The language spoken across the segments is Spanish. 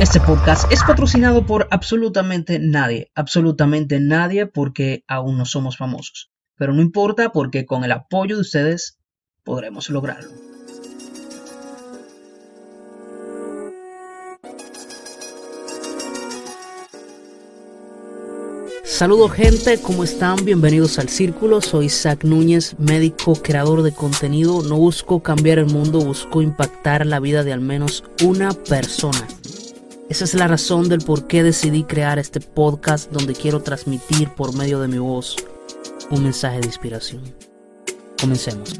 Este podcast es patrocinado por absolutamente nadie, absolutamente nadie porque aún no somos famosos. Pero no importa porque con el apoyo de ustedes podremos lograrlo. Saludos gente, ¿cómo están? Bienvenidos al Círculo. Soy Isaac Núñez, médico, creador de contenido. No busco cambiar el mundo, busco impactar la vida de al menos una persona. Esa es la razón del por qué decidí crear este podcast donde quiero transmitir por medio de mi voz un mensaje de inspiración. Comencemos.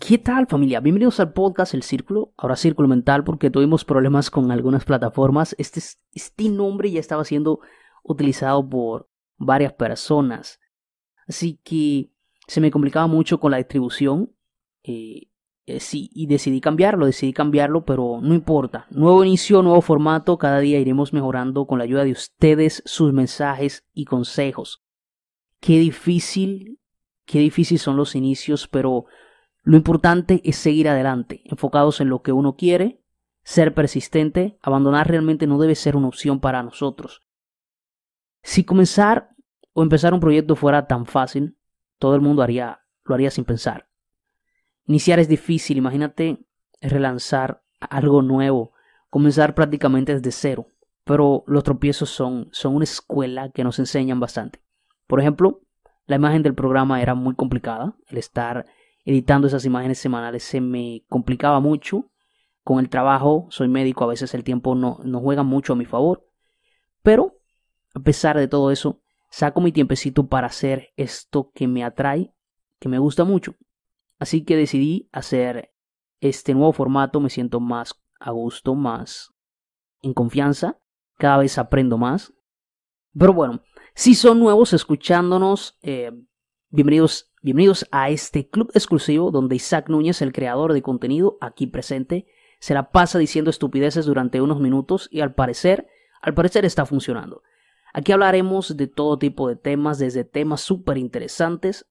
¿Qué tal familia? Bienvenidos al podcast El Círculo, ahora Círculo Mental porque tuvimos problemas con algunas plataformas. Este, este nombre ya estaba siendo utilizado por varias personas Así que se me complicaba mucho con la distribución. Eh, eh, sí, y decidí cambiarlo, decidí cambiarlo, pero no importa. Nuevo inicio, nuevo formato, cada día iremos mejorando con la ayuda de ustedes, sus mensajes y consejos. Qué difícil, qué difícil son los inicios, pero lo importante es seguir adelante, enfocados en lo que uno quiere, ser persistente, abandonar realmente no debe ser una opción para nosotros. Si comenzar o empezar un proyecto fuera tan fácil, todo el mundo haría, lo haría sin pensar. Iniciar es difícil, imagínate relanzar algo nuevo, comenzar prácticamente desde cero, pero los tropiezos son, una escuela que nos enseñan bastante. Por ejemplo, la imagen del programa era muy complicada, el estar editando esas imágenes semanales se me complicaba mucho. Con el trabajo, soy médico, a veces el tiempo no, no juega mucho a mi favor, pero a pesar de todo eso, saco mi tiempecito para hacer esto que me atrae, que me gusta mucho. Así que decidí hacer este nuevo formato, me siento más a gusto, más en confianza, cada vez aprendo más. Pero bueno, si son nuevos escuchándonos, eh, bienvenidos, bienvenidos a este club exclusivo donde Isaac Núñez, el creador de contenido aquí presente, se la pasa diciendo estupideces durante unos minutos y al parecer, al parecer está funcionando. Aquí hablaremos de todo tipo de temas, desde temas súper interesantes,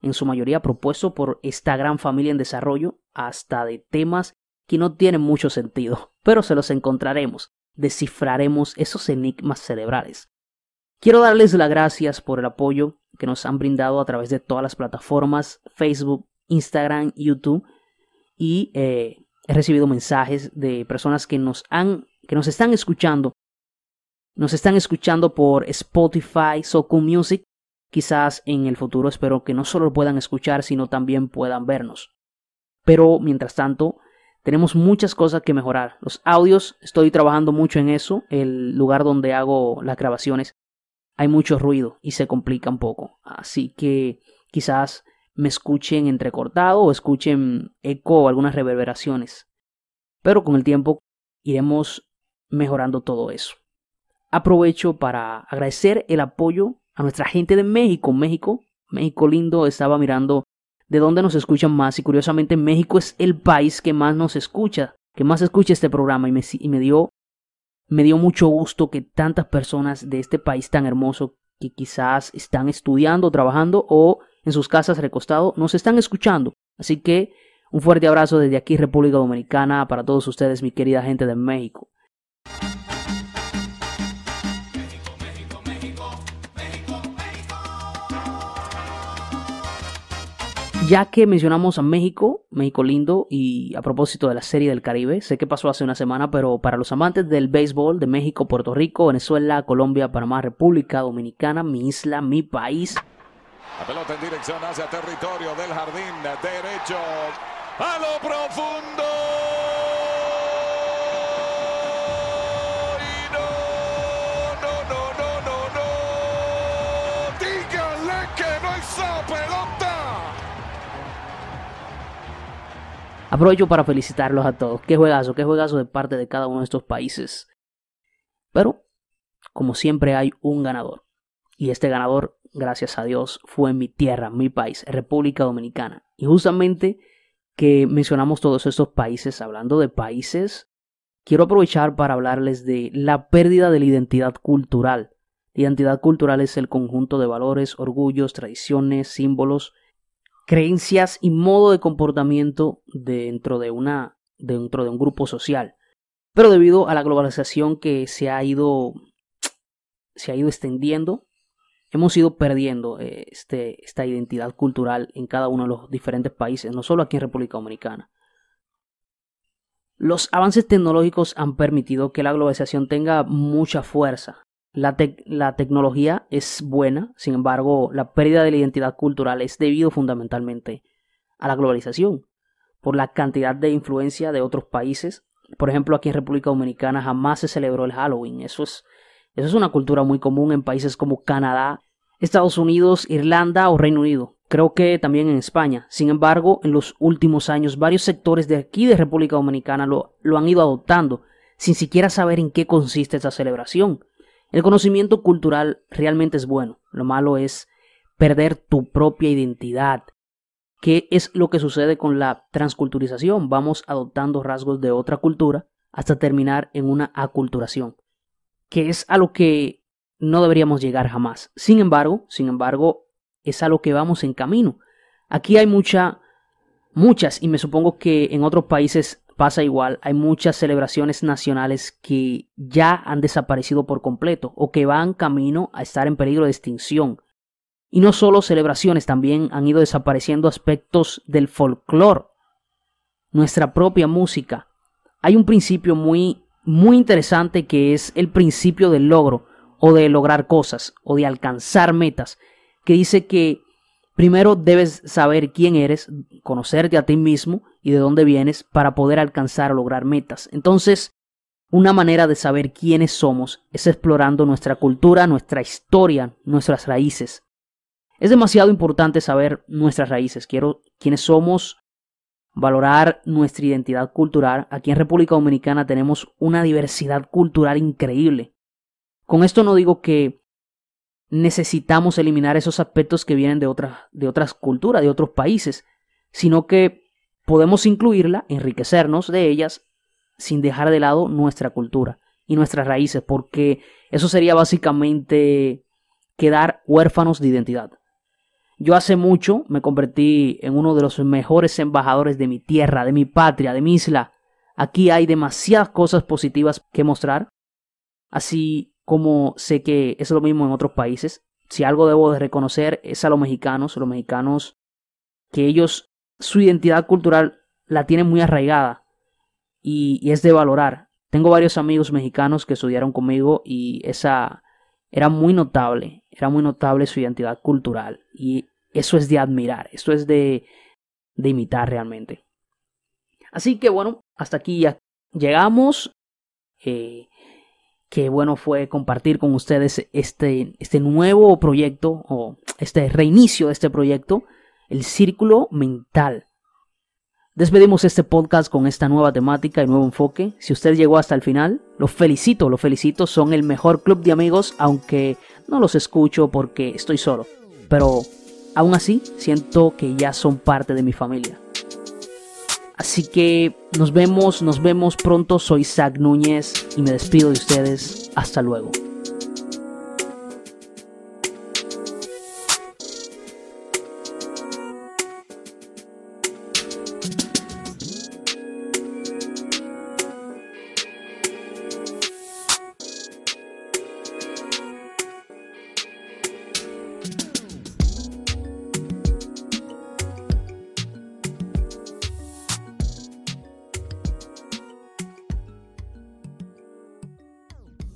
en su mayoría propuestos por esta gran familia en desarrollo, hasta de temas que no tienen mucho sentido, pero se los encontraremos, descifraremos esos enigmas cerebrales. Quiero darles las gracias por el apoyo que nos han brindado a través de todas las plataformas, Facebook, Instagram, YouTube, y eh, he recibido mensajes de personas que nos han, que nos están escuchando nos están escuchando por Spotify, Soku Music. Quizás en el futuro espero que no solo puedan escuchar, sino también puedan vernos. Pero mientras tanto, tenemos muchas cosas que mejorar. Los audios, estoy trabajando mucho en eso. El lugar donde hago las grabaciones, hay mucho ruido y se complica un poco. Así que quizás me escuchen entrecortado o escuchen eco o algunas reverberaciones. Pero con el tiempo iremos mejorando todo eso aprovecho para agradecer el apoyo a nuestra gente de México. México, México lindo, estaba mirando de dónde nos escuchan más y curiosamente México es el país que más nos escucha, que más escucha este programa y me, dio me dio mucho gusto que tantas personas de este país tan hermoso que quizás están estudiando, trabajando o en sus casas recostados nos están escuchando. Así que un fuerte abrazo desde aquí República Dominicana para todos ustedes, mi querida gente de México. Ya que mencionamos a México, México lindo, y a propósito de la serie del Caribe, sé que pasó hace una semana, pero para los amantes del béisbol de México, Puerto Rico, Venezuela, Colombia, Panamá, República Dominicana, mi isla, mi país. La pelota en dirección hacia territorio del jardín derecho. A lo profundo. Aprovecho para felicitarlos a todos. Qué juegazo, qué juegazo de parte de cada uno de estos países. Pero, como siempre, hay un ganador. Y este ganador, gracias a Dios, fue mi tierra, mi país, República Dominicana. Y justamente que mencionamos todos estos países, hablando de países, quiero aprovechar para hablarles de la pérdida de la identidad cultural. La identidad cultural es el conjunto de valores, orgullos, tradiciones, símbolos, creencias y modo de comportamiento dentro de una dentro de un grupo social. Pero debido a la globalización que se ha ido se ha ido extendiendo, hemos ido perdiendo eh, este, esta identidad cultural en cada uno de los diferentes países, no solo aquí en República Dominicana. Los avances tecnológicos han permitido que la globalización tenga mucha fuerza. La, la, tecnología es buena, sin embargo, la pérdida de la identidad cultural es debido fundamentalmente a la globalización, por la cantidad de influencia de otros países. Por ejemplo, aquí en República Dominicana jamás se celebró el Halloween. Eso es eso es una cultura muy común en países como Canadá, Estados Unidos, Irlanda o Reino Unido. Creo que también en España. Sin embargo, en los últimos años varios sectores de aquí de República Dominicana lo, lo han ido adoptando, sin siquiera saber en qué consiste esa celebración. El conocimiento cultural realmente es bueno. Lo malo es perder tu propia identidad. ¿Qué es lo que sucede con la transculturización? Vamos adoptando rasgos de otra cultura hasta terminar en una aculturación que es a lo que no deberíamos llegar jamás. Sin embargo, sin embargo, es a lo que vamos en camino. Aquí hay mucha, muchas, y me supongo que en otros países pasa igual, hay muchas celebraciones nacionales que ya han desaparecido por completo o que van camino a estar en peligro de extinción. Y no solo celebraciones, también han ido desapareciendo aspectos del folclore, nuestra propia música. Hay un principio muy muy interesante que es el principio del logro o de lograr cosas o de alcanzar metas, que dice que primero debes saber quién eres, conocerte a ti mismo y de dónde vienes para poder alcanzar o lograr metas. Entonces, una manera de saber quiénes somos es explorando nuestra cultura, nuestra historia, nuestras raíces. Es demasiado importante saber nuestras raíces, quiero quiénes somos, valorar nuestra identidad cultural. Aquí en República Dominicana tenemos una diversidad cultural increíble. Con esto no digo que necesitamos eliminar esos aspectos que vienen de otras, de otras culturas, de otros países, sino que podemos incluirla, enriquecernos de ellas, sin dejar de lado nuestra cultura y nuestras raíces, porque eso sería básicamente quedar huérfanos de identidad. Yo hace mucho me convertí en uno de los mejores embajadores de mi tierra, de mi patria, de mi isla. Aquí hay demasiadas cosas positivas que mostrar, así como sé que es lo mismo en otros países. Si algo debo de reconocer es a los mexicanos, los mexicanos que ellos su identidad cultural la tienen muy arraigada y, es de valorar. Tengo varios amigos mexicanos que estudiaron conmigo y esa era muy notable, era muy notable su identidad cultural y eso es de admirar, esto es de, de imitar realmente. Así que bueno, hasta aquí ya llegamos. Eh, qué bueno fue compartir con ustedes este, este nuevo proyecto o este reinicio de este proyecto, el círculo mental. Despedimos este podcast con esta nueva temática y nuevo enfoque. Si usted llegó hasta el final, lo felicito, lo felicito. Son el mejor club de amigos, aunque no los escucho porque estoy solo. Pero Aún así, siento que ya son parte de mi familia. Así que nos vemos, nos vemos pronto. Soy Zach Núñez y me despido de ustedes. Hasta luego.